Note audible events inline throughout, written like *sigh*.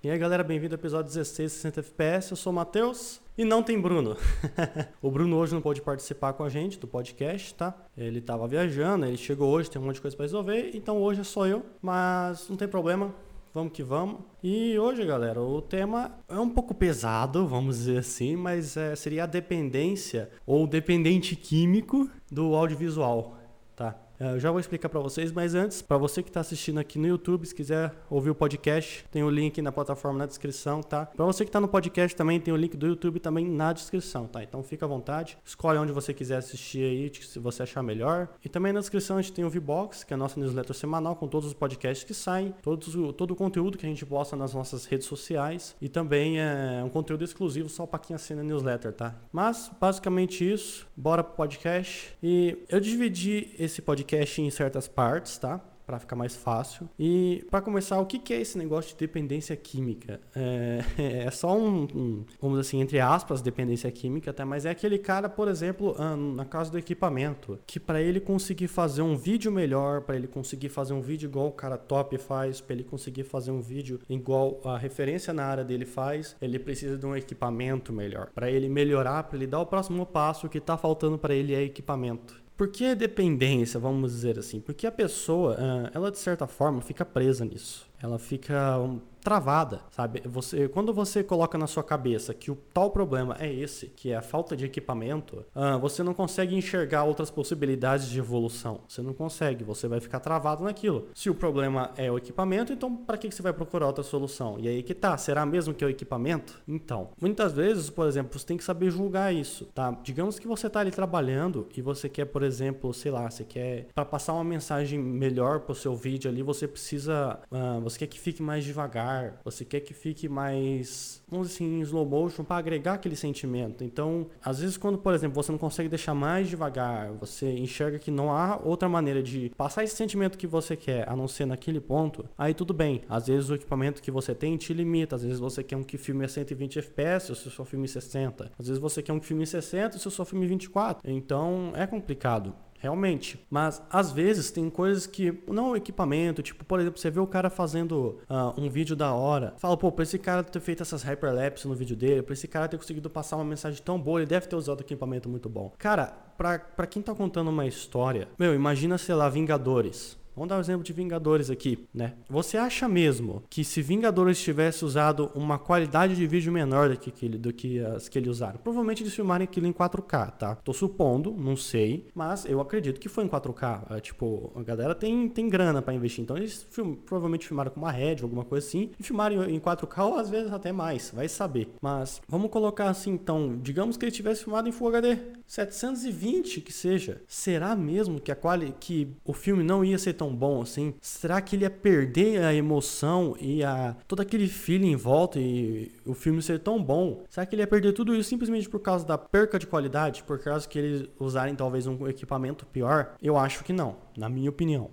E aí galera, bem-vindo ao episódio 16 60 FPS, eu sou o Matheus e não tem Bruno. *laughs* o Bruno hoje não pôde participar com a gente do podcast, tá? Ele tava viajando, ele chegou hoje, tem um monte de coisa para resolver, então hoje é só eu, mas não tem problema, vamos que vamos. E hoje, galera, o tema é um pouco pesado, vamos dizer assim, mas é, seria a dependência ou dependente químico do audiovisual, tá? É, eu já vou explicar para vocês, mas antes, para você que está assistindo aqui no YouTube, se quiser ouvir o podcast, tem o link na plataforma na descrição, tá? Para você que está no podcast também, tem o link do YouTube também na descrição, tá? Então fica à vontade, escolhe onde você quiser assistir aí, se você achar melhor. E também na descrição a gente tem o VBox, que é a nossa newsletter semanal com todos os podcasts que saem, todos, todo o conteúdo que a gente posta nas nossas redes sociais e também é um conteúdo exclusivo só para quem assina a newsletter, tá? Mas basicamente isso, bora pro podcast. E eu dividi esse podcast podcast em certas partes, tá? para ficar mais fácil. E para começar, o que, é esse negócio de dependência química? É, *laughs* é só um, um, vamos assim, entre aspas, dependência química, tá? mas é aquele cara, por exemplo, ah, na casa do equipamento, que para ele conseguir fazer um vídeo melhor, para ele conseguir fazer um vídeo igual o cara top faz, para ele conseguir fazer um vídeo igual a referência na área dele faz, ele precisa de um equipamento melhor. Para ele melhorar, para ele dar o próximo passo, o que está faltando para ele é equipamento. Por que dependência, vamos dizer assim? Porque a pessoa, ah, ela de certa forma fica presa nisso. Ela fica travada, sabe? Você, quando você coloca na sua cabeça que o tal problema é esse, que é a falta de equipamento, uh, você não consegue enxergar outras possibilidades de evolução. Você não consegue, você vai ficar travado naquilo. Se o problema é o equipamento, então para que, você vai procurar outra solução? E aí que tá, será mesmo que é o equipamento? Então, muitas vezes, por exemplo, você tem que saber julgar isso, tá? Digamos que você tá ali trabalhando e você quer, por exemplo, sei lá, você quer para passar uma mensagem melhor pro seu vídeo ali, você precisa, uh, você quer que fique mais devagar você quer que fique mais, vamos dizer assim, em slow motion para agregar aquele sentimento. Então, às vezes quando, por exemplo, você não consegue deixar mais devagar, você enxerga que não há outra maneira de passar esse sentimento que você quer, a não ser naquele ponto, aí tudo bem. Às vezes o equipamento que você tem te limita, às vezes você quer um que filme a 120 FPS, o seu filme 60. Às vezes você quer um filme 60, o seu filme 24. Então, é complicado. Realmente. Mas às vezes tem coisas que não o equipamento, tipo, por exemplo, você vê o cara fazendo uh, um vídeo da hora, fala, pô, pra esse cara ter feito essas hyperlapse no vídeo dele, pra esse cara ter conseguido passar uma mensagem tão boa, ele deve ter usado equipamento muito bom. Cara, pra, pra quem tá contando uma história, meu, imagina, sei lá, Vingadores. Vamos dar um exemplo de Vingadores aqui, né? Você acha mesmo que se Vingadores tivesse usado uma qualidade de vídeo menor do que, aquele, do que as que eles usaram, provavelmente eles filmarem aquilo em 4K, tá? Tô supondo, não sei, mas eu acredito que foi em 4K. É, tipo, a galera tem, tem grana para investir, então eles film, provavelmente filmaram com uma Red, alguma coisa assim, e filmaram em 4K ou às vezes até mais, vai saber. Mas vamos colocar assim, então, digamos que ele tivesse filmado em Full HD, 720 que seja. Será mesmo que a quali que o filme não ia ser tão tão bom assim? Será que ele ia perder a emoção e a todo aquele feeling em volta e o filme ser tão bom? Será que ele ia perder tudo isso simplesmente por causa da perca de qualidade, por causa que eles usarem talvez um equipamento pior? Eu acho que não, na minha opinião?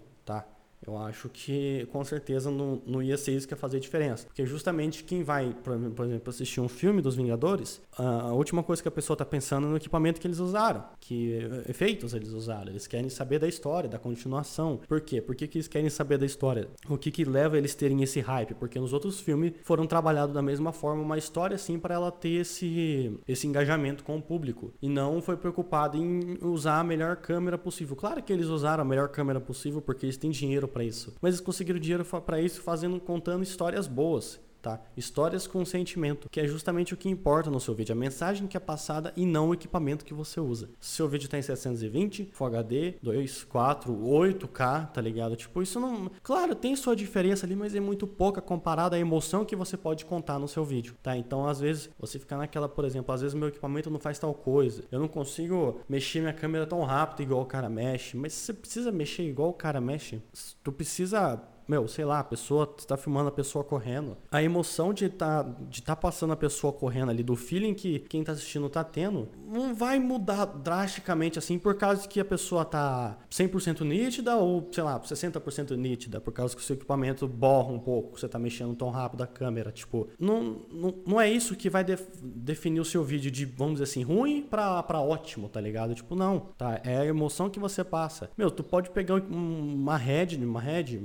Eu acho que com certeza não, não ia ser isso que ia fazer diferença. Porque justamente quem vai, por exemplo, assistir um filme dos Vingadores, a última coisa que a pessoa está pensando é no equipamento que eles usaram, que efeitos eles usaram. Eles querem saber da história, da continuação. Por quê? Por que, que eles querem saber da história? O que, que leva eles terem esse hype? Porque nos outros filmes foram trabalhados da mesma forma, uma história assim para ela ter esse, esse engajamento com o público. E não foi preocupado em usar a melhor câmera possível. Claro que eles usaram a melhor câmera possível porque eles têm dinheiro para isso. Mas eles conseguiram dinheiro para isso fazendo contando histórias boas. Tá? Histórias com sentimento, que é justamente o que importa no seu vídeo, a mensagem que é passada e não o equipamento que você usa. Se seu vídeo tem 720, Full HD, 2, 4, 8K, tá ligado? Tipo, isso não. Claro, tem sua diferença ali, mas é muito pouca comparada à emoção que você pode contar no seu vídeo, tá? Então, às vezes, você fica naquela, por exemplo, às vezes meu equipamento não faz tal coisa, eu não consigo mexer minha câmera tão rápido igual o cara mexe, mas você precisa mexer igual o cara mexe, tu precisa meu, sei lá, a pessoa está filmando a pessoa correndo. A emoção de tá, de tá passando a pessoa correndo ali, do feeling que quem tá assistindo tá tendo, não vai mudar drasticamente assim por causa que a pessoa tá 100% nítida ou, sei lá, 60% nítida, por causa que o seu equipamento borra um pouco, você tá mexendo tão rápido a câmera. Tipo, não, não, não é isso que vai def, definir o seu vídeo de, vamos dizer assim, ruim pra, pra ótimo, tá ligado? Tipo, não, tá? É a emoção que você passa. Meu, tu pode pegar uma head, uma head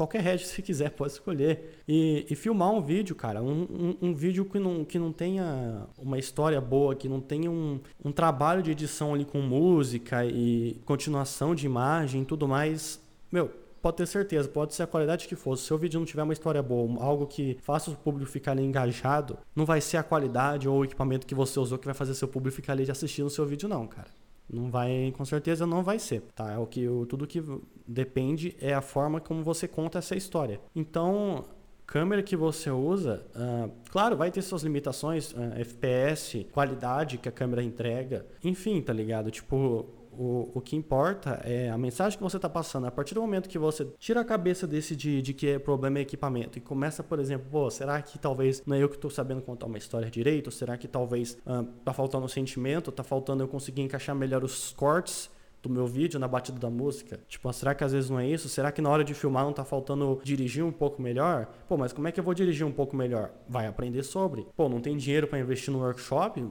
qualquer head você quiser, pode escolher. E, e filmar um vídeo, cara, um, um, um, vídeo que não, que não tenha uma história boa, que não tenha um, um trabalho de edição ali com música e continuação de imagem e tudo mais. Meu, pode ter certeza, pode ser a qualidade que for. Se o seu vídeo não tiver uma história boa, algo que faça o público ficar ali engajado, não vai ser a qualidade ou o equipamento que você usou que vai fazer seu público ficar ali assistindo o seu vídeo, não, cara. Não vai, com certeza não vai ser, tá? É o que tudo que depende é a forma como você conta essa história. Então, câmera que você usa, uh, claro, vai ter suas limitações, uh, ah, FPS, qualidade que a câmera entrega, enfim, tá ligado? Tipo, o, o que importa é a mensagem que você está passando. A partir do momento que você tira a cabeça desse de, de que é problema é equipamento e começa, por exemplo, pô, será que talvez não é eu que estou sabendo contar uma história direito? Ou será que talvez uh, tá faltando um sentimento? Tá faltando eu conseguir encaixar melhor os cortes? Do meu vídeo na batida da música? Tipo, será que às vezes não é isso? Será que na hora de filmar não tá faltando dirigir um pouco melhor? Pô, mas como é que eu vou dirigir um pouco melhor? Vai aprender sobre. Pô, não tem dinheiro para investir no workshop?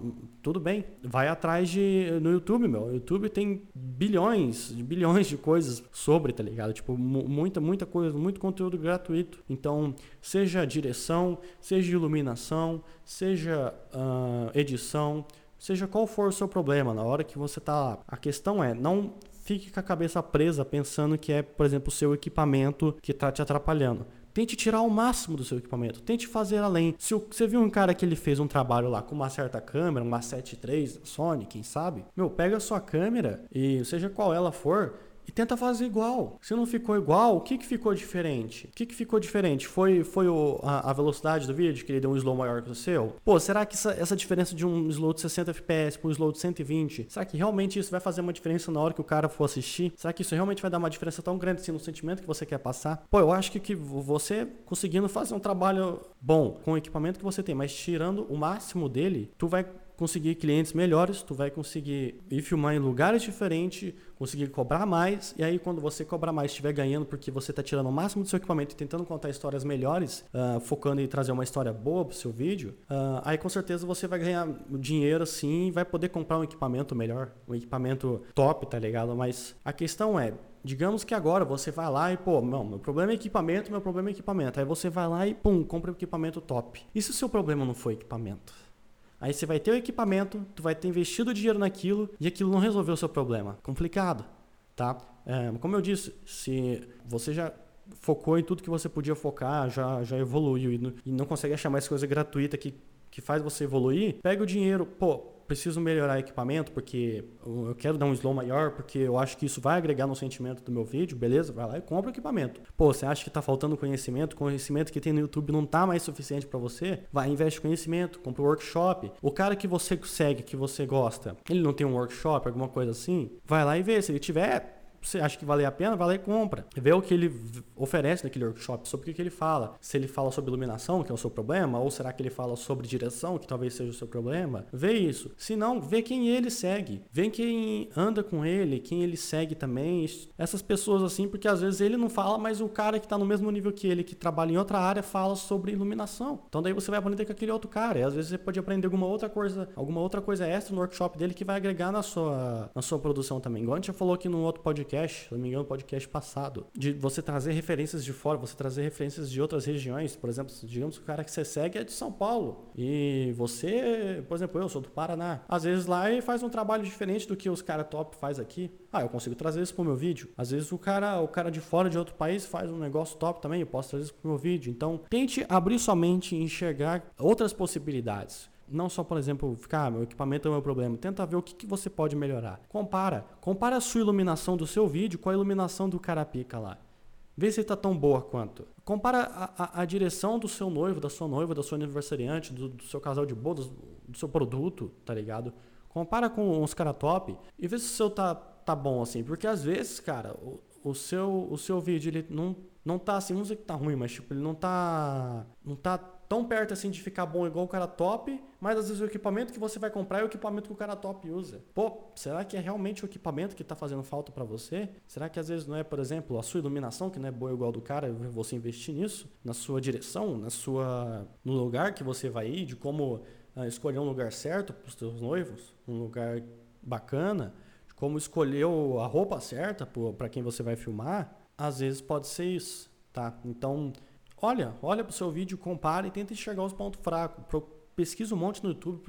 Tudo bem. Vai atrás de no YouTube, meu. O YouTube tem bilhões, bilhões de coisas sobre, tá ligado? Tipo, muita, muita coisa, muito conteúdo gratuito. Então, seja direção, seja iluminação, seja uh, edição, seja qual for o seu problema, na hora que você está lá. A questão é, não fique com a cabeça presa pensando que é, por exemplo, o seu equipamento que está te atrapalhando. Tente tirar o máximo do seu equipamento. Tente fazer além. Se você viu um cara que ele fez um trabalho lá com uma certa câmera, uma 7 III Sony, quem sabe? Meu, pega a sua câmera e seja qual ela for, e tenta fazer igual. Se não ficou igual, o que, que ficou diferente? O que, que ficou diferente? Foi, foi o, a, a, velocidade do vídeo, que ele deu um slow maior que o seu? Pô, será que essa, essa diferença de um slow de 60 FPS para um slow de 120, será que realmente isso vai fazer uma diferença na hora que o cara for assistir? Será que isso realmente vai dar uma diferença tão grande assim no sentimento que você quer passar? Pô, eu acho que, que você conseguindo fazer um trabalho bom com o equipamento que você tem, mas tirando o máximo dele, tu vai conseguir clientes melhores, tu vai conseguir ir filmar em lugares diferentes, conseguir cobrar mais, e aí quando você cobrar mais, estiver ganhando porque você está tirando o máximo do seu equipamento e tentando contar histórias melhores, uh, focando em trazer uma história boa para o seu vídeo, uh, aí com certeza você vai ganhar dinheiro assim e vai poder comprar um equipamento melhor, um equipamento top, tá ligado? Mas a questão é, Digamos que agora você vai lá e, pô, não, meu problema é equipamento, meu problema é equipamento. Aí você vai lá e, pum, compra um equipamento top. E se o seu problema não foi equipamento? Aí você vai ter o equipamento, tu vai ter investido dinheiro naquilo e aquilo não resolveu o seu problema. Complicado, tá? É, como eu disse, se você já focou em tudo que você podia focar, já, já evoluiu e não, e não consegue achar mais coisa gratuita que, que faz você evoluir, pega o dinheiro, pô, preciso melhorar equipamento porque eu quero dar um slow maior, porque eu acho que isso vai agregar no sentimento do meu vídeo, beleza? Vai lá e compra o equipamento. Pô, você acha que está faltando conhecimento? Conhecimento que tem no YouTube não está mais suficiente para você? Vai, investe conhecimento, compra um workshop. O cara que você segue, que você gosta, ele não tem um workshop, alguma coisa assim? Vai lá e vê. Se ele tiver, você acha que vale a pena, vai lá e compra. Vê o que ele oferece naquele workshop, sobre o que ele fala. Se ele fala sobre iluminação, que é o seu problema, ou será que ele fala sobre direção, que talvez seja o seu problema? Vê isso. Se não, vê quem ele segue. Vê quem anda com ele, quem ele segue também. Essas pessoas assim, porque às vezes ele não fala, mas o cara que está no mesmo nível que ele, que trabalha em outra área, fala sobre iluminação. Então daí você vai aprender com aquele outro cara. E às vezes você pode aprender alguma outra coisa, alguma outra coisa extra no workshop dele que vai agregar na sua, na sua produção também. Igual a gente já falou aqui no outro podcast podcast, se não me engano, podcast passado, de você trazer referências de fora, você trazer referências de outras regiões. Por exemplo, digamos que o cara que você segue é de São Paulo e você, por exemplo, eu sou do Paraná. Às vezes lá ele faz um trabalho diferente do que os caras top faz aqui. Ah, eu consigo trazer isso pro meu vídeo. Às vezes o cara, o cara de fora de outro país faz um negócio top também, eu posso trazer isso pro meu vídeo. Então, tente abrir sua mente e enxergar outras possibilidades. Não só, por exemplo, ficar, ah, meu equipamento é o meu problema. Tenta ver o que, que você pode melhorar. Compara. Compara a sua iluminação do seu vídeo com a iluminação do cara pica lá. Vê se está tão boa quanto. Compara a, a, a, direção do seu noivo, da sua noiva, da sua aniversariante, do, do seu casal de bodas, do seu produto, tá ligado? Compara com os cara top e vê se o seu tá, tá bom assim. Porque às vezes, cara, o, o, seu, o seu vídeo ele não, não tá assim, não sei que tá ruim, mas tipo, ele não tá. Não tá tão perto assim de ficar bom igual o cara top, mas às vezes o equipamento que você vai comprar é o equipamento que o cara top usa. Pô, será que é realmente o equipamento que está fazendo falta para você? Será que às vezes não é, por exemplo, a sua iluminação que não é boa igual do cara, você investir nisso, na sua direção, na sua no lugar que você vai ir, de como uh, escolher um lugar certo para os seus noivos, um lugar bacana, de como escolher a roupa certa para quem você vai filmar? Às vezes pode ser isso. tá? Então, olha, olha para o seu vídeo, compara e tenta enxergar os pontos fracos. Pesquisa um monte no YouTube,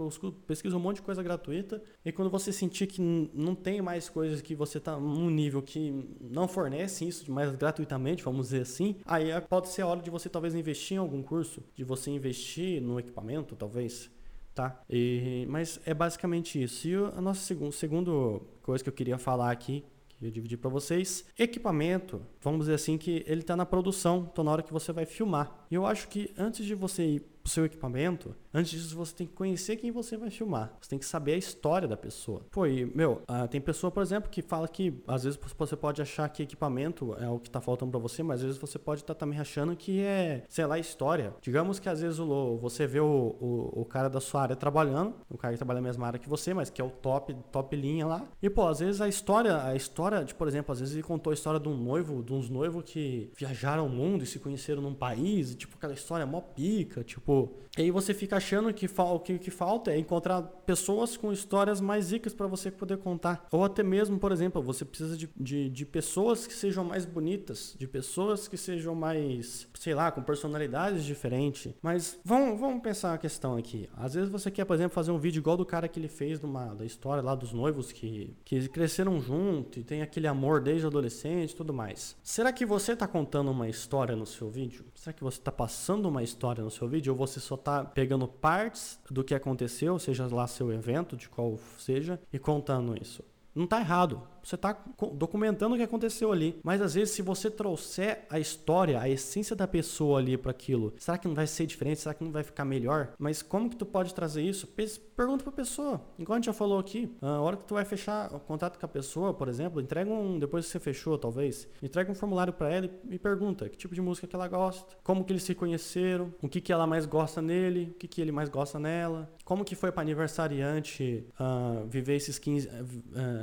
pesquisa um monte de coisa gratuita. E quando você sentir que não tem mais coisas que você está num nível que não fornece isso mais gratuitamente, vamos dizer assim, aí é, pode ser a hora de você talvez investir em algum curso, de você investir no equipamento, talvez tá? E, mas é basicamente isso. E a nossa segundo coisa que eu queria falar aqui, eu dividi para vocês, equipamento, vamos dizer assim que ele está na produção, então na hora que você vai filmar. E eu acho que antes de você ir seu equipamento, antes disso você tem que conhecer quem você vai filmar. Você tem que saber a história da pessoa. Pô, e, meu, uh, tem pessoa, por exemplo, que fala que às vezes você pode achar que equipamento é o que tá faltando para você, mas às vezes você pode estar tá também achando que é, sei lá, história. Digamos que às vezes o, você vê o, o, o, cara da sua área trabalhando, o cara que trabalha na mesma área que você, mas que é o top, top linha lá. E, pô, às vezes a história, a história, de, por exemplo, às vezes ele contou a história de um noivo, de uns noivos que viajaram o mundo e se conheceram num país, e, tipo, aquela história mó pica, tipo, Tipo, e aí você fica achando que o que, que falta é encontrar pessoas com histórias mais ricas para você poder contar. Ou até mesmo, por exemplo, você precisa de, de, de, pessoas que sejam mais bonitas, de pessoas que sejam mais, sei lá, com personalidades diferentes. Mas vamos, vamos pensar a questão aqui. Às vezes você quer, por exemplo, fazer um vídeo igual do cara que ele fez numa, da história lá dos noivos que, que cresceram junto e tem aquele amor desde adolescente e tudo mais. Será que você está contando uma história no seu vídeo? Será que você está passando uma história no seu vídeo? Você só está pegando partes do que aconteceu, seja lá seu evento, de qual seja, e contando isso. Não está errado. Você está documentando o que aconteceu ali. Mas às vezes, se você trouxer a história, a essência da pessoa ali para aquilo, será que não vai ser diferente? Será que não vai ficar melhor? Mas como que tu pode trazer isso? Pergunta para a pessoa. Igual a gente já falou aqui, a hora que tu vai fechar o contato com a pessoa, por exemplo, entrega um, depois que você fechou, talvez, entrega um formulário para ela e pergunta que tipo de música que ela gosta, como que eles se conheceram, o que que ela mais gosta nele, o que que ele mais gosta nela, como que foi para aniversariante uh, viver esses 15, uh,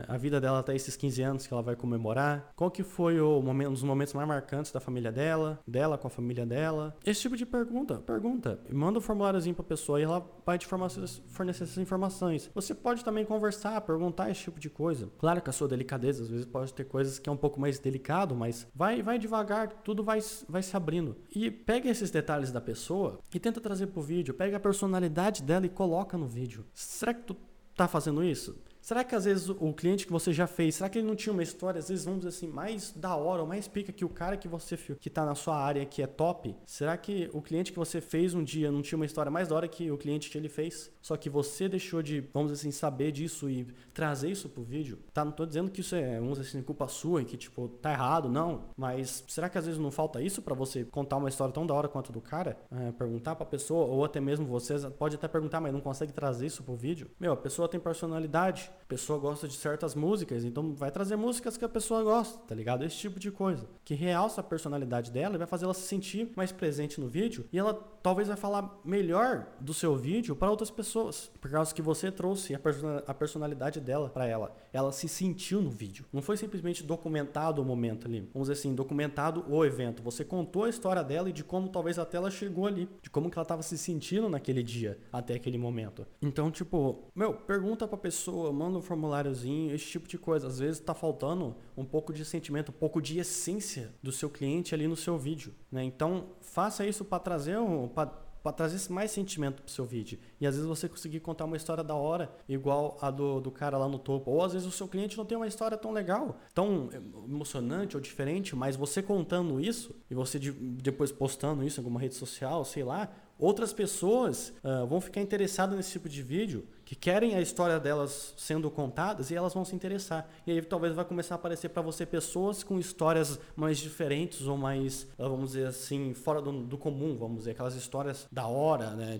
a vida dela até esses 15 anos que ela vai comemorar, qual que foi o momento, um dos momentos mais marcantes da família dela, dela com a família dela. Esse tipo de pergunta, pergunta. Manda um formuláriozinho pra pessoa e ela vai te fornecer essas informações. Você pode também conversar, perguntar esse tipo de coisa. Claro que a sua delicadeza, às vezes pode ter coisas que é um pouco mais delicado, mas vai, vai devagar, tudo vai, vai se abrindo. E pega esses detalhes da pessoa e tenta trazer pro vídeo, pega a personalidade dela e coloca no vídeo. Será que tu tá fazendo isso? Será que às vezes o cliente que você já fez, será que ele não tinha uma história, às vezes vamos dizer assim, mais da hora ou mais pica que o cara que você que tá na sua área que é top? Será que o cliente que você fez um dia não tinha uma história mais da hora que o cliente que ele fez? Só que você deixou de, vamos dizer assim, saber disso e trazer isso pro vídeo? Tá, não tô dizendo que isso é, vamos dizer assim, culpa sua e que tipo tá errado, não, mas será que às vezes não falta isso para você contar uma história tão da hora quanto do cara? É, perguntar pra pessoa ou até mesmo você pode até perguntar, mas não consegue trazer isso pro vídeo? Meu, a pessoa tem personalidade, a pessoa gosta de certas músicas, então vai trazer músicas que a pessoa gosta, tá ligado? Esse tipo de coisa. Que realça a personalidade dela e vai fazer ela se sentir mais presente no vídeo e ela talvez vai falar melhor do seu vídeo para outras pessoas, por causa que você trouxe a, personalidade dela para ela. Ela se sentiu no vídeo. Não foi simplesmente documentado o momento ali. Vamos dizer assim, documentado o evento. Você contou a história dela e de como talvez até ela chegou ali, de como que ela estava se sentindo naquele dia, até aquele momento. Então, tipo, meu, pergunta pra pessoa, manda um formuláriozinho, esse tipo de coisa. Às vezes tá faltando um pouco de sentimento, um pouco de essência do seu cliente ali no seu vídeo, né? Então, faça isso para trazer um para trazer mais sentimento pro seu vídeo. E às vezes você conseguir contar uma história da hora, igual a do, do cara lá no topo. Ou às vezes o seu cliente não tem uma história tão legal, tão emocionante ou diferente, mas você contando isso e você de, depois postando isso em alguma rede social, sei lá, outras pessoas uh, vão ficar interessadas nesse tipo de vídeo, que querem a história delas sendo contadas e elas vão se interessar. E aí talvez vai começar a aparecer para você pessoas com histórias mais diferentes ou mais, vamos dizer assim, fora do, do, comum, vamos dizer, aquelas histórias da hora, né?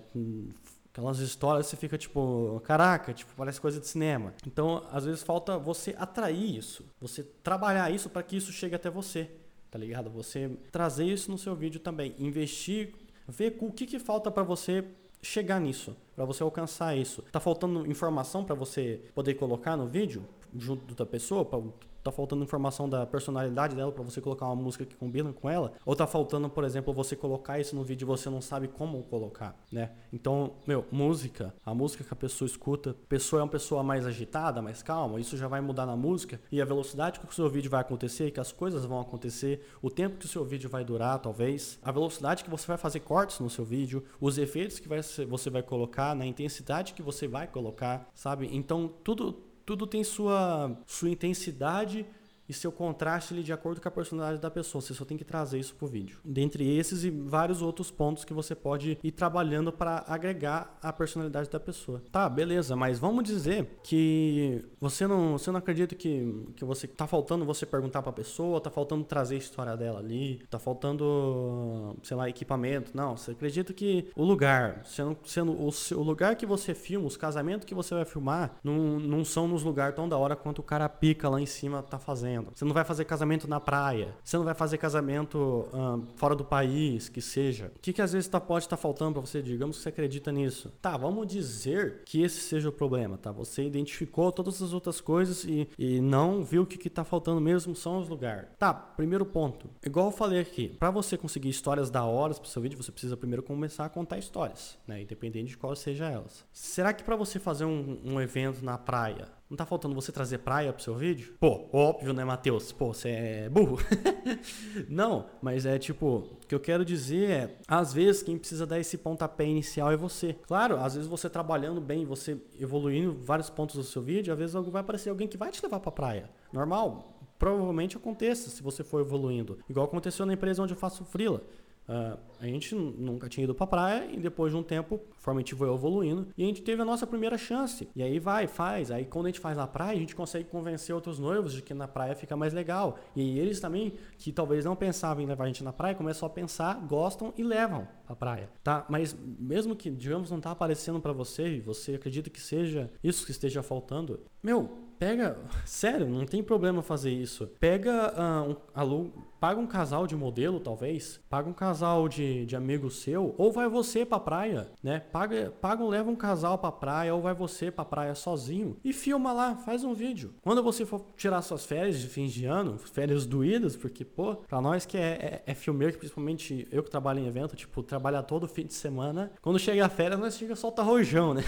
Aquelas histórias você fica tipo, caraca, tipo, parece coisa de cinema. Então, às vezes falta você atrair isso, você trabalhar isso para que isso chegue até você, tá ligado? Você trazer isso no seu vídeo também, investir Ver o que, que falta para você chegar nisso, para você alcançar isso. Tá faltando informação para você poder colocar no vídeo? junto da pessoa, pra, tá faltando informação da personalidade dela para você colocar uma música que combina com ela, ou tá faltando, por exemplo, você colocar isso no vídeo e você não sabe como colocar, né? Então, meu, música, a música que a pessoa escuta, a pessoa é uma pessoa mais agitada, mais calma, isso já vai mudar na música e a velocidade que o seu vídeo vai acontecer, que as coisas vão acontecer, o tempo que o seu vídeo vai durar, talvez, a velocidade que você vai fazer cortes no seu vídeo, os efeitos que vai, você vai colocar, na intensidade que você vai colocar, sabe? Então, tudo tudo tem sua, sua intensidade e seu contraste ali, de acordo com a personalidade da pessoa. Você só tem que trazer isso pro vídeo. Dentre esses e vários outros pontos que você pode ir trabalhando para agregar a personalidade da pessoa. Tá, beleza, mas vamos dizer que você não, você não acredita que, que você tá faltando você perguntar para a pessoa, tá faltando trazer a história dela ali, tá faltando, sei lá, equipamento. Não, você acredita que o lugar, sendo, sendo o, o lugar que você filma, os casamentos que você vai filmar, não, não são nos lugares tão da hora quanto o cara pica lá em cima tá fazendo fazendo. Você não vai fazer casamento na praia. Você não vai fazer casamento fora do país, que seja. O que, que às vezes tá, pode estar tá faltando para você? Digamos que você acredita nisso. Tá, vamos dizer que esse seja o problema, tá? Você identificou todas as outras coisas e, e não viu que o que tá faltando mesmo são os lugares. Tá, primeiro ponto. Igual eu falei aqui, para você conseguir histórias da hora pro seu vídeo, você precisa primeiro começar a contar histórias, né? Independente de qual seja elas. Será que para você fazer um, um evento na praia, não tá faltando você trazer praia pro seu vídeo? Pô, óbvio, né, Matheus? Pô, você é burro. *laughs* não, mas é tipo, o que eu quero dizer é, às vezes quem precisa dar esse pontapé inicial é você. Claro, às vezes você trabalhando bem, você evoluindo vários pontos do seu vídeo, às vezes vai aparecer alguém que vai te levar pra praia. Normal. Provavelmente aconteça se você for evoluindo. Igual aconteceu na empresa onde eu faço freela. Uh, a gente nunca tinha ido pra praia e depois de um tempo, conforme a gente foi evoluindo, e a gente teve a nossa primeira chance. E aí vai, faz. Aí quando a gente faz na praia, a gente consegue convencer outros noivos de que na praia fica mais legal. E eles também, que talvez não pensavam em levar a gente na praia, começam a pensar, gostam e levam pra praia, tá? Mas mesmo que, digamos, não tá aparecendo para você e você acredita que seja isso que esteja faltando, meu, pega, sério, não tem problema fazer isso. Pega uh, um, aluga, paga um casal de modelo, talvez, paga um casal de, de amigo seu, ou vai você pra praia, né? Paga, paga leva um casal pra praia, ou vai você pra praia sozinho e filma lá, faz um vídeo. Quando você for tirar suas férias de fim de ano, férias doídas, porque, pô, pra nós que é, é, é filmeiro, principalmente eu que trabalho em evento, tipo, trabalhar todo fim de semana, quando chega a férias, nós chega solta rojão, né?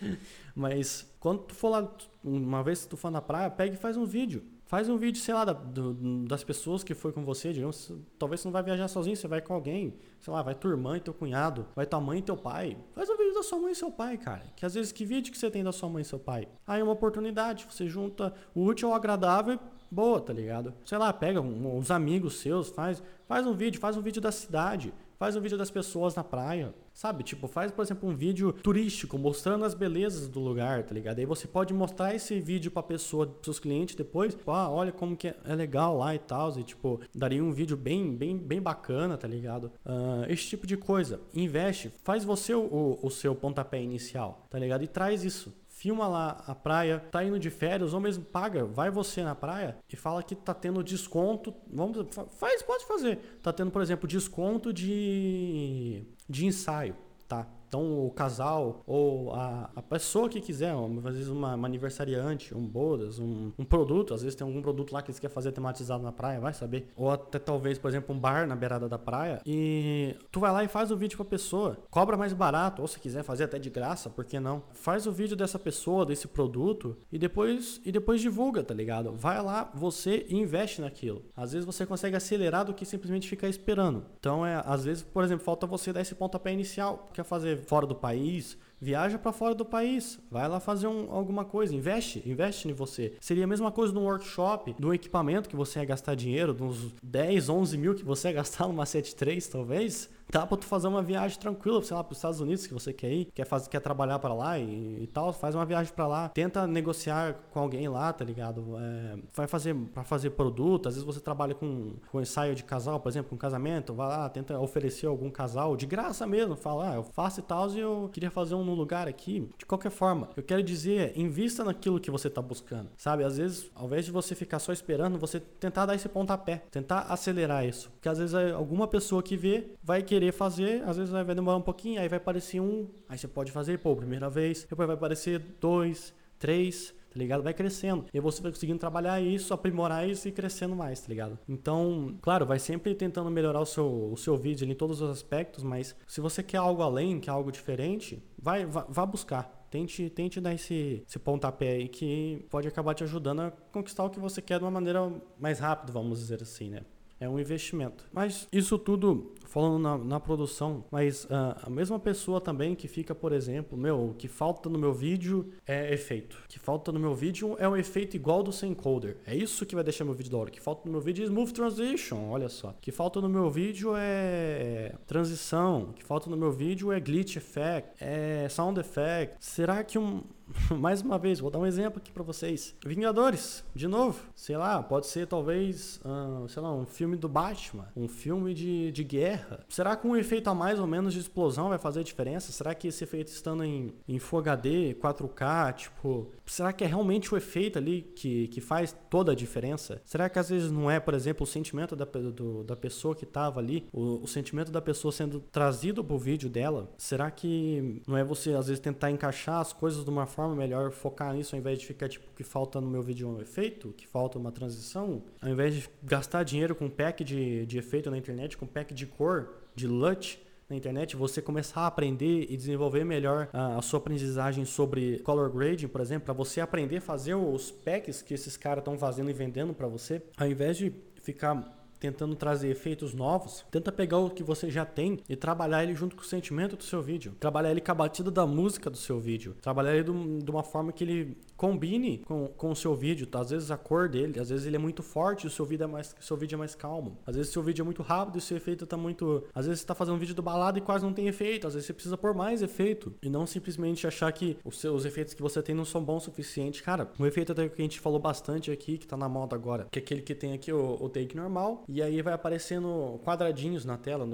*laughs* Mas quando tu for lá, uma vez que tu for na praia, pega e faz um vídeo. Faz um vídeo, sei lá, da, do, das pessoas que foi com você, digamos, talvez você não vai viajar sozinho, você vai com alguém, sei lá, vai tua irmã e teu cunhado, vai tua mãe e teu pai. Faz um vídeo da sua mãe e seu pai, cara. Que às vezes, que vídeo que você tem da sua mãe e seu pai? Aí é uma oportunidade, você junta o útil ao agradável boa, tá ligado? Sei lá, pega uns amigos seus, faz, faz um vídeo, faz um vídeo da cidade, faz um vídeo das pessoas na praia, sabe? Tipo, faz, por exemplo, um vídeo turístico mostrando as belezas do lugar, tá ligado? Aí você pode mostrar esse vídeo pra pessoa, pros seus clientes depois, tipo, ah, olha como que é legal lá e tal, e tipo, daria um vídeo bem, bem, bem bacana, tá ligado? Uh, esse tipo de coisa. Investe, faz você o, o seu pontapé inicial, tá ligado? E traz isso filma lá a praia, tá indo de férias, ou mesmo paga, vai você na praia e fala que tá tendo desconto. Vamos, faz, pode fazer. Tá tendo, por exemplo, desconto de, de ensaio, tá? Então, o casal ou a, a pessoa que quiser, às vezes uma, uma aniversariante, um bodas, um, um, produto, às vezes tem algum produto lá que eles querem fazer tematizado na praia, vai saber. Ou até talvez, por exemplo, um bar na beirada da praia e tu vai lá e faz o vídeo pra pessoa. Cobra mais barato, ou se quiser fazer até de graça, por que não? Faz o vídeo dessa pessoa, desse produto e depois, e depois divulga, tá ligado? Vai lá, você investe naquilo. Às vezes você consegue acelerar do que simplesmente ficar esperando. Então, é, às vezes, por exemplo, falta você dar esse pontapé inicial. Quer fazer fora do país, viaja para fora do país, vai lá fazer um, alguma coisa, investe, investe em você. Seria a mesma coisa num workshop, um equipamento que você ia gastar dinheiro, de uns 10, 11 mil que você ia gastar numa 73 talvez, dá pra tu fazer uma viagem tranquila, sei lá, pros Estados Unidos que você quer ir, quer, fazer, quer trabalhar para lá e, e, tal, faz uma viagem para lá, tenta negociar com alguém lá, tá ligado? É, vai fazer para fazer produto, às vezes você trabalha com, com ensaio de casal, por exemplo, um casamento, vai lá, tenta oferecer algum casal, de graça mesmo, fala, ah, eu faço e tal, e eu queria fazer um no lugar aqui. De qualquer forma, eu quero dizer, invista naquilo que você tá buscando, sabe? Às vezes, ao invés de você ficar só esperando, você tentar dar esse pontapé, tentar acelerar isso, porque às vezes alguma pessoa que vê vai querer querer fazer, às vezes vai demorar um pouquinho, aí vai aparecer um, aí você pode fazer, pô, primeira vez, depois vai aparecer dois, três, tá ligado? Vai crescendo. E você vai conseguindo trabalhar isso, aprimorar isso e crescendo mais, tá ligado? Então, claro, vai sempre tentando melhorar o seu, o seu vídeo em todos os aspectos, mas se você quer algo além, quer algo diferente, vai, vá buscar. Tente, tente dar esse, esse pontapé aí que pode acabar te ajudando a conquistar o que você quer de uma maneira mais rápida, vamos dizer assim, né? É um investimento. Mas isso tudo falando na, na produção, mas uh, a mesma pessoa também que fica, por exemplo, meu, o que falta no meu vídeo é efeito. O que falta no meu vídeo é um efeito igual do sem encoder. É isso que vai deixar meu vídeo da hora. O que falta no meu vídeo é smooth transition, olha só. O que falta no meu vídeo é transição. O que falta no meu vídeo é glitch effect, é sound effect. Será que um *laughs* mais uma vez, vou dar um exemplo aqui para vocês. Vingadores, de novo. Sei lá, pode ser talvez, uh, sei lá, um filme do Batman, um filme de, de guerra. Será que um efeito a mais ou menos de explosão vai fazer diferença? Será que esse efeito estando em, em Full HD, 4K, tipo, será que é realmente o efeito ali que, que faz toda a diferença? Será que às vezes não é, por exemplo, o sentimento da, do, da pessoa que estava ali, o, o sentimento da pessoa sendo trazido pro vídeo dela? Será que não é você às vezes tentar encaixar as coisas de uma forma melhor focar nisso ao invés de ficar tipo que falta no meu vídeo um efeito, que falta uma transição, ao invés de gastar dinheiro com pack de, de efeito na internet, com pack de cor, de LUT, na internet, você começar a aprender e desenvolver melhor a, a sua aprendizagem sobre color grading, por exemplo, para você aprender a fazer os packs que esses caras estão fazendo e vendendo para você, ao invés de ficar tentando trazer efeitos novos, tenta pegar o que você já tem e trabalhar ele junto com o sentimento do seu vídeo. Trabalhar ele com a batida da música do seu vídeo. Trabalhar ele de uma forma que ele combine com, com o seu vídeo. Tá? Às vezes a cor dele, às vezes ele é muito forte e o seu vídeo é mais, seu vídeo é mais calmo. Às vezes o seu vídeo é muito rápido e o seu efeito tá muito. Às vezes você tá fazendo um vídeo do balada e quase não tem efeito. Às vezes você precisa pôr mais efeito. E não simplesmente achar que os seus efeitos que você tem não são bons o suficiente. Cara, o efeito até que a gente falou bastante aqui, que tá na moda agora, que é aquele que tem aqui o, o take normal. E aí vai aparecendo quadradinhos na tela,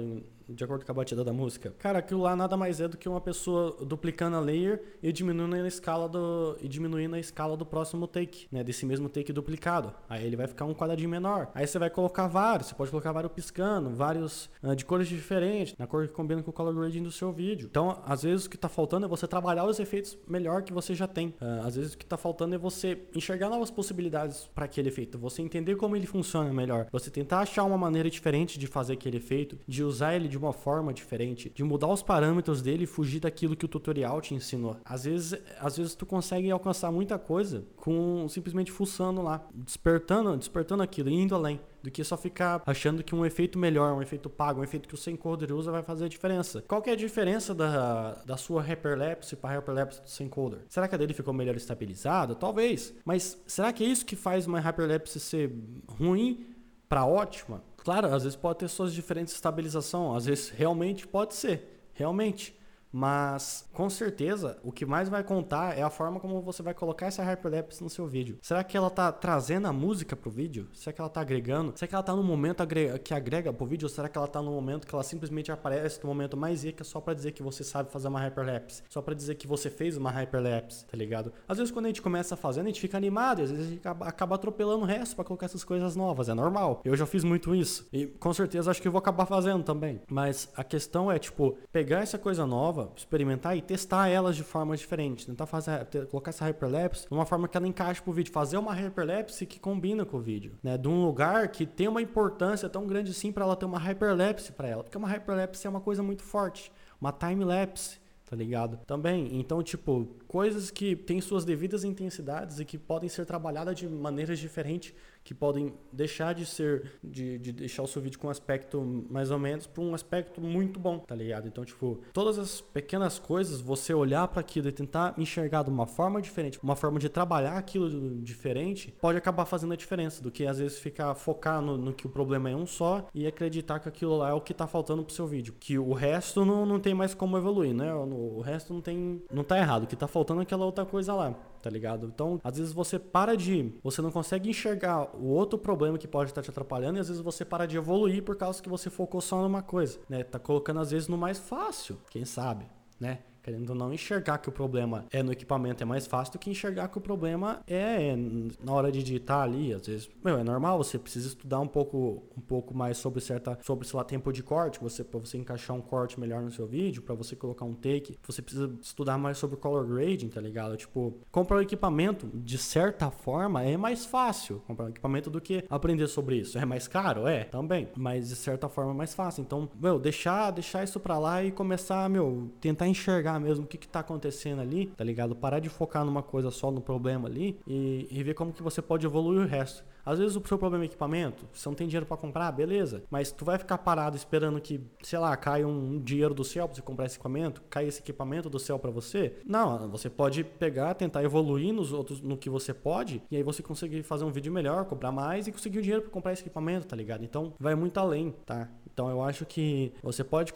de acordo com a batida da música. Cara, aquilo lá nada mais é do que uma pessoa duplicando a layer e diminuindo a escala do e diminuindo a escala do próximo take, né, desse mesmo take duplicado. Aí ele vai ficar um quadradinho menor. Aí você vai colocar vários, você pode colocar vários piscando, vários uh, de cores diferentes, na cor que combina com o color grading do seu vídeo. Então, às vezes o que está faltando é você trabalhar os efeitos melhor que você já tem. Uh, às vezes o que está faltando é você enxergar novas possibilidades para aquele efeito, você entender como ele funciona melhor, você tentar achar uma maneira diferente de fazer aquele efeito, de usar ele de uma forma diferente, de mudar os parâmetros dele e fugir daquilo que o tutorial te ensinou. Às vezes, às vezes tu consegue alcançar muita coisa com simplesmente fuçando lá, despertando, despertando aquilo, indo além do que só ficar achando que um efeito melhor, um efeito pago, um efeito que o sem encoder usa vai fazer a diferença. Qual que é a diferença da, da sua hyperlapse para a hyperlapse do sem encoder? Será que a dele ficou melhor estabilizada? Talvez. Mas será que é isso que faz uma hyperlapse ser ruim para ótima? Claro, às vezes pode ter suas diferentes estabilização, às vezes realmente pode ser, realmente. Mas, com certeza, o que mais vai contar é a forma como você vai colocar essa hyperlapse no seu vídeo. Será que ela tá trazendo a música pro vídeo? Será que ela tá agregando? Será que ela tá no momento que agrega pro vídeo? Ou será que ela tá no momento que ela simplesmente aparece no momento mais zica só para dizer que você sabe fazer uma hyperlapse? Só para dizer que você fez uma hyperlapse, tá ligado? Às vezes quando a gente começa fazendo, a gente fica animado e às vezes a gente acaba atropelando o resto para colocar essas coisas novas. É normal. Eu já fiz muito isso. E com certeza acho que eu vou acabar fazendo também. Mas a questão é, tipo, pegar essa coisa nova nova, experimentar e testar elas de forma diferente. Tentar fazer, colocar essa hyperlapse de uma forma que ela encaixe pro vídeo. Fazer uma hyperlapse que combina com o vídeo. Né? De um lugar que tem uma importância tão grande assim para ela ter uma hyperlapse para ela. Porque uma hyperlapse é uma coisa muito forte. Uma time-lapse tá ligado? Também, então, tipo, coisas que têm suas devidas intensidades e que podem ser trabalhadas de maneiras diferentes que podem deixar de ser, de, de deixar o seu vídeo com um aspecto mais ou menos para um aspecto muito bom, tá ligado? Então, tipo, todas as pequenas coisas, você olhar para aquilo e tentar enxergar de uma forma diferente, uma forma de trabalhar aquilo diferente, pode acabar fazendo a diferença do que às vezes ficar focar no, no que o problema é um só e acreditar que aquilo lá é o que tá faltando pro seu vídeo, que o resto não, não tem mais como evoluir, né? O, o resto não tem, não tá errado, o que tá faltando é aquela outra coisa lá tá ligado? Então, às vezes você para de. Você não consegue enxergar o outro problema que pode estar te atrapalhando e às vezes você para de evoluir por causa que você focou só numa coisa, né? Tá colocando às vezes no mais fácil, quem sabe, né? Querendo não enxergar que o problema é no equipamento é mais fácil do que enxergar que o problema é na hora de digitar ali. Às vezes, meu, é normal, você precisa estudar um pouco, um pouco mais sobre certa, sobre, sei lá, tempo de corte, você, pra você encaixar um corte melhor no seu vídeo, para você colocar um take. Você precisa estudar mais sobre color grading, tá ligado? Tipo, comprar o equipamento, de certa forma, é mais fácil comprar um equipamento do que aprender sobre isso. É mais caro? É, também. Mas de certa forma é mais fácil. Então, meu, deixar, deixar isso pra lá e começar, meu, tentar enxergar mesmo o que que tá acontecendo ali, tá ligado? Parar de focar numa coisa só, no problema ali e, e ver como que você pode evoluir o resto. Às vezes o seu problema é equipamento, você não tem dinheiro para comprar, beleza. Mas tu vai ficar parado esperando que, sei lá, caia um dinheiro do céu pra você comprar esse equipamento, caia esse equipamento do céu para você? Não, você pode pegar, tentar evoluir nos outros, no que você pode, e aí você conseguir fazer um vídeo melhor, comprar mais e conseguir o dinheiro para comprar esse equipamento, tá ligado? Então vai muito além, tá? Então eu acho que você pode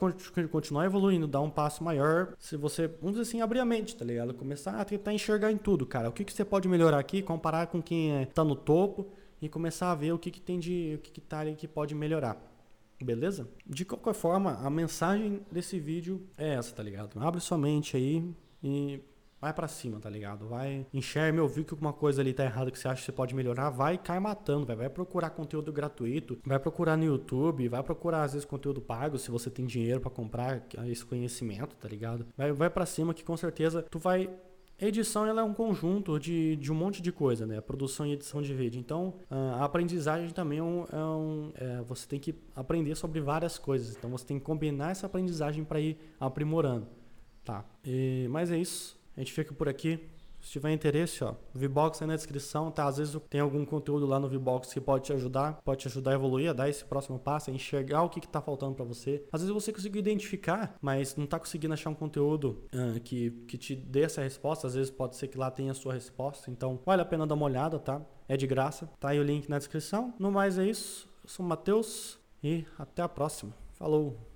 continuar evoluindo, dar um passo maior se você, vamos dizer assim, abrir a mente, tá ligado? Começar a tentar enxergar em tudo, cara. O que, que você pode melhorar aqui, comparar com quem é, tá no topo e começar a ver o que, que tem de. o que, que tá ali que pode melhorar. Beleza? De qualquer forma, a mensagem desse vídeo é essa, tá ligado? Abre sua mente aí e vai para cima, tá ligado? Vai, enxerga, meu, viu que alguma coisa ali tá errada que você acha que você pode melhorar, vai e cai matando, vai, vai procurar conteúdo gratuito, vai procurar no YouTube, vai procurar às vezes conteúdo pago, se você tem dinheiro para comprar esse conhecimento, tá ligado? Vai, vai para cima que com certeza tu vai edição ela é um conjunto de, de um monte de coisa, né? Produção e edição de vídeo. Então, a aprendizagem também é um. É um é, você tem que aprender sobre várias coisas. Então, você tem que combinar essa aprendizagem para ir aprimorando. Tá. E, mas é isso. A gente fica por aqui. Se tiver interesse, ó, o Vbox aí na descrição, tá? Às vezes tem algum conteúdo lá no Vbox que pode te ajudar, pode te ajudar a evoluir, a dar esse próximo passo, a enxergar o que, que tá faltando para você. Às vezes você conseguiu identificar, mas não tá conseguindo achar um conteúdo uh, que, que te dê essa resposta. Às vezes pode ser que lá tenha a sua resposta. Então, vale a pena dar uma olhada, tá? É de graça. Tá aí o link na descrição. No mais é isso. Eu sou o Matheus e até a próxima. Falou!